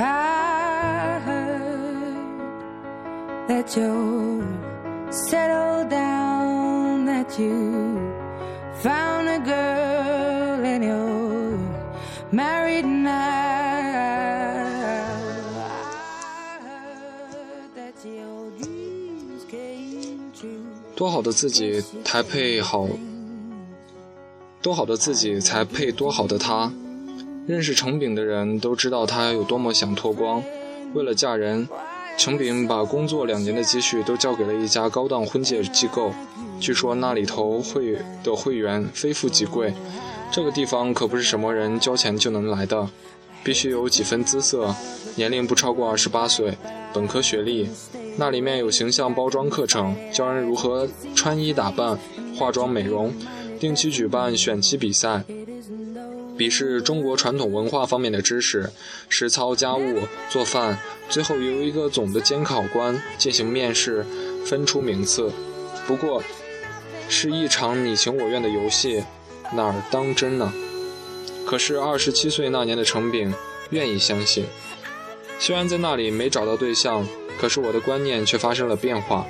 I heard that you settled down, that you found a girl and you're married now. I heard that your dreams came true. 多好的自己才配好，多好的自己才配多好的他。认识程炳的人都知道他有多么想脱光。为了嫁人，程炳把工作两年的积蓄都交给了一家高档婚介机构。据说那里头会的会员非富即贵，这个地方可不是什么人交钱就能来的，必须有几分姿色，年龄不超过二十八岁，本科学历。那里面有形象包装课程，教人如何穿衣打扮、化妆美容，定期举办选妻比赛。笔试中国传统文化方面的知识，实操家务、做饭，最后由一个总的监考官进行面试，分出名次。不过，是一场你情我愿的游戏，哪儿当真呢？可是二十七岁那年的程炳愿意相信。虽然在那里没找到对象，可是我的观念却发生了变化。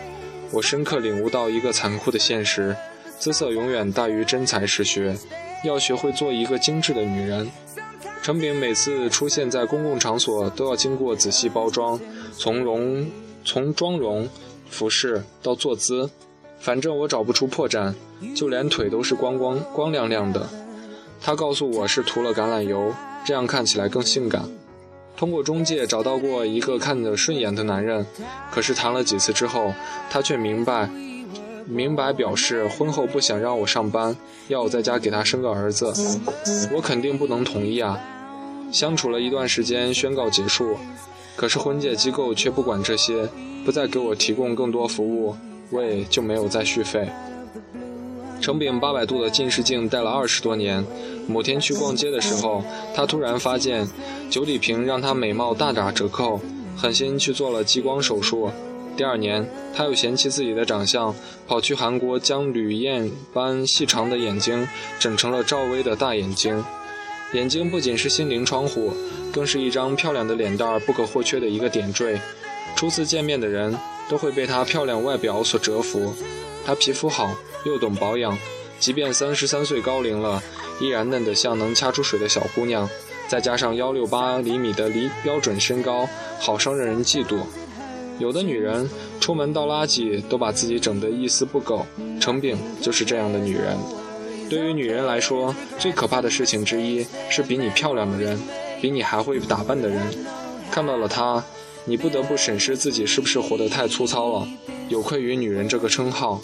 我深刻领悟到一个残酷的现实：姿色永远大于真才实学。要学会做一个精致的女人。程炳每次出现在公共场所，都要经过仔细包装，从容从妆容、服饰到坐姿，反正我找不出破绽，就连腿都是光光光亮亮的。他告诉我是涂了橄榄油，这样看起来更性感。通过中介找到过一个看着顺眼的男人，可是谈了几次之后，他却明白。明白表示婚后不想让我上班，要我在家给他生个儿子，我肯定不能同意啊。相处了一段时间，宣告结束，可是婚介机构却不管这些，不再给我提供更多服务，我也就没有再续费。程炳八百度的近视镜戴了二十多年，某天去逛街的时候，他突然发现酒里瓶让他美貌大打折扣，狠心去做了激光手术。第二年，他又嫌弃自己的长相，跑去韩国将吕燕般细长的眼睛整成了赵薇的大眼睛。眼睛不仅是心灵窗户，更是一张漂亮的脸蛋儿不可或缺的一个点缀。初次见面的人都会被她漂亮外表所折服。她皮肤好，又懂保养，即便三十三岁高龄了，依然嫩得像能掐出水的小姑娘。再加上幺六八厘米的离标准身高，好生让人嫉妒。有的女人出门倒垃圾都把自己整得一丝不苟，程炳就是这样的女人。对于女人来说，最可怕的事情之一是比你漂亮的人，比你还会打扮的人。看到了她，你不得不审视自己是不是活得太粗糙了，有愧于女人这个称号。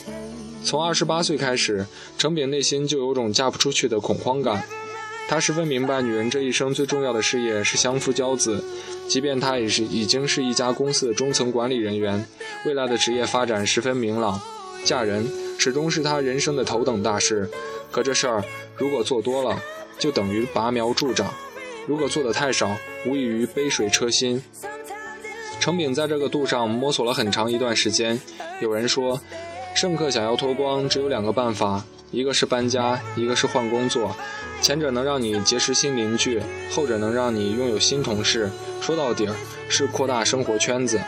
从二十八岁开始，程炳内心就有种嫁不出去的恐慌感。他十分明白，女人这一生最重要的事业是相夫教子。即便他也是已经是一家公司的中层管理人员，未来的职业发展十分明朗，嫁人始终是他人生的头等大事。可这事儿如果做多了，就等于拔苗助长；如果做的太少，无异于杯水车薪。程炳在这个度上摸索了很长一段时间。有人说，盛客想要脱光，只有两个办法。一个是搬家，一个是换工作，前者能让你结识新邻居，后者能让你拥有新同事。说到底儿是扩大生活圈子。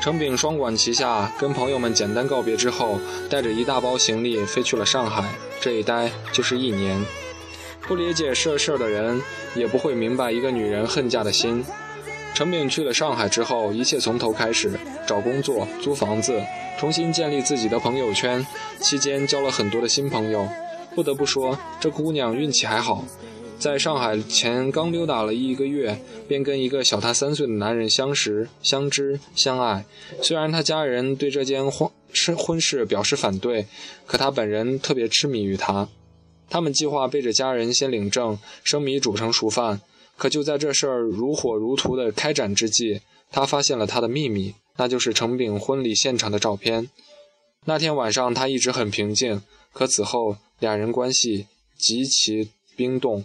程炳双管齐下，跟朋友们简单告别之后，带着一大包行李飞去了上海。这一待就是一年。不理解这事儿的人，也不会明白一个女人恨嫁的心。程敏去了上海之后，一切从头开始，找工作、租房子。重新建立自己的朋友圈，期间交了很多的新朋友。不得不说，这姑娘运气还好，在上海前刚溜达了一个月，便跟一个小她三岁的男人相识、相知、相爱。虽然她家人对这件婚事婚事表示反对，可她本人特别痴迷于他。他们计划背着家人先领证，生米煮成熟饭。可就在这事儿如火如荼的开展之际，他发现了他的秘密。那就是程炳婚礼现场的照片。那天晚上他一直很平静，可此后两人关系极其冰冻。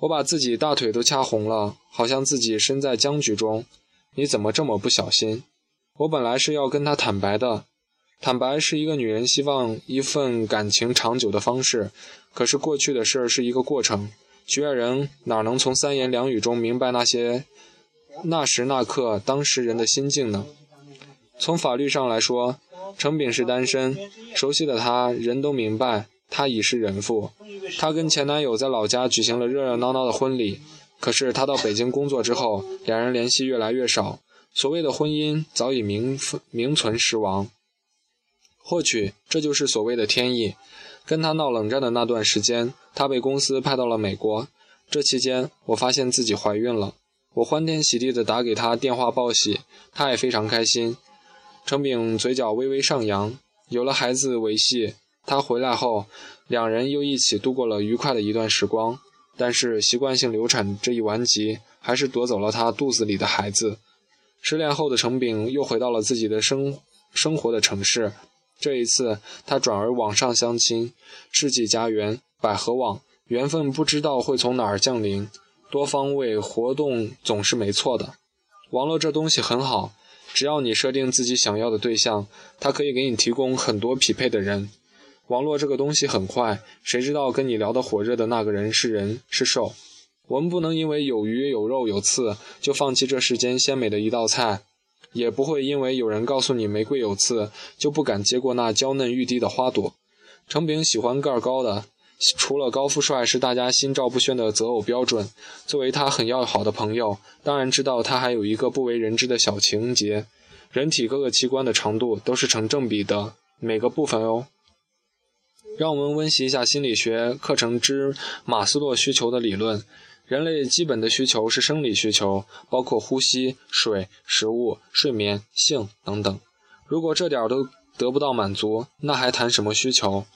我把自己大腿都掐红了，好像自己身在僵局中。你怎么这么不小心？我本来是要跟他坦白的，坦白是一个女人希望一份感情长久的方式。可是过去的事儿是一个过程，局外人哪能从三言两语中明白那些？那时那刻当时人的心境呢？从法律上来说，程炳是单身，熟悉的他人都明白，他已是人妇。他跟前男友在老家举行了热热闹闹的婚礼，可是他到北京工作之后，两人联系越来越少，所谓的婚姻早已名名存实亡。或许这就是所谓的天意。跟他闹冷战的那段时间，他被公司派到了美国。这期间，我发现自己怀孕了。我欢天喜地地打给他电话报喜，他也非常开心。程炳嘴角微微上扬，有了孩子维系。他回来后，两人又一起度过了愉快的一段时光。但是习惯性流产这一顽疾，还是夺走了他肚子里的孩子。失恋后的程炳又回到了自己的生生活的城市。这一次，他转而网上相亲，世纪佳缘，百合网，缘分不知道会从哪儿降临，多方位活动总是没错的。网络这东西很好，只要你设定自己想要的对象，它可以给你提供很多匹配的人。网络这个东西很快，谁知道跟你聊得火热的那个人是人是兽？我们不能因为有鱼有肉有刺，就放弃这世间鲜美的一道菜。也不会因为有人告诉你玫瑰有刺，就不敢接过那娇嫩欲滴的花朵。程炳喜欢个儿高的，除了高富帅是大家心照不宣的择偶标准，作为他很要好的朋友，当然知道他还有一个不为人知的小情节：人体各个器官的长度都是成正比的，每个部分哦。让我们温习一下心理学课程之马斯洛需求的理论。人类基本的需求是生理需求，包括呼吸、水、食物、睡眠、性等等。如果这点都得不到满足，那还谈什么需求？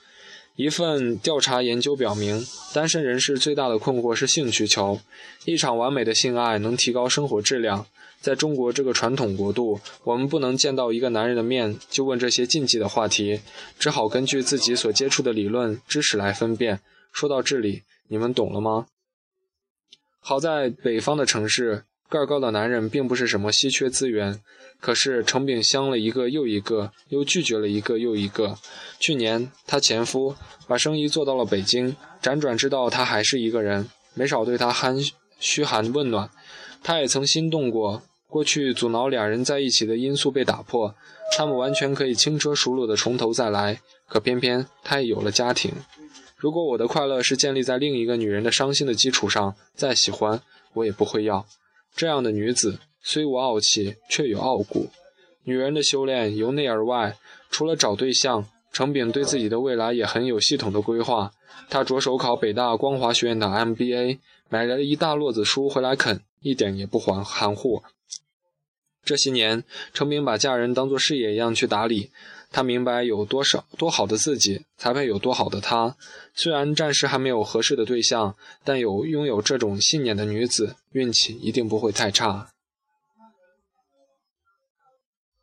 一份调查研究表明，单身人士最大的困惑是性需求。一场完美的性爱能提高生活质量。在中国这个传统国度，我们不能见到一个男人的面就问这些禁忌的话题，只好根据自己所接触的理论知识来分辨。说到这里，你们懂了吗？好在北方的城市，个儿高的男人并不是什么稀缺资源。可是程炳相了一个又一个，又拒绝了一个又一个。去年，她前夫把生意做到了北京，辗转知道她还是一个人，没少对她寒嘘寒问暖。他也曾心动过，过去阻挠两人在一起的因素被打破，他们完全可以轻车熟路的从头再来。可偏偏他也有了家庭。如果我的快乐是建立在另一个女人的伤心的基础上，再喜欢我也不会要。这样的女子虽无傲气，却有傲骨。女人的修炼由内而外，除了找对象，程炳对自己的未来也很有系统的规划。他着手考北大光华学院的 MBA，买了一大摞子书回来啃，一点也不含含糊。这些年，程明把嫁人当做事业一样去打理。他明白有多少多好的自己，才配有多好的他。虽然暂时还没有合适的对象，但有拥有这种信念的女子，运气一定不会太差。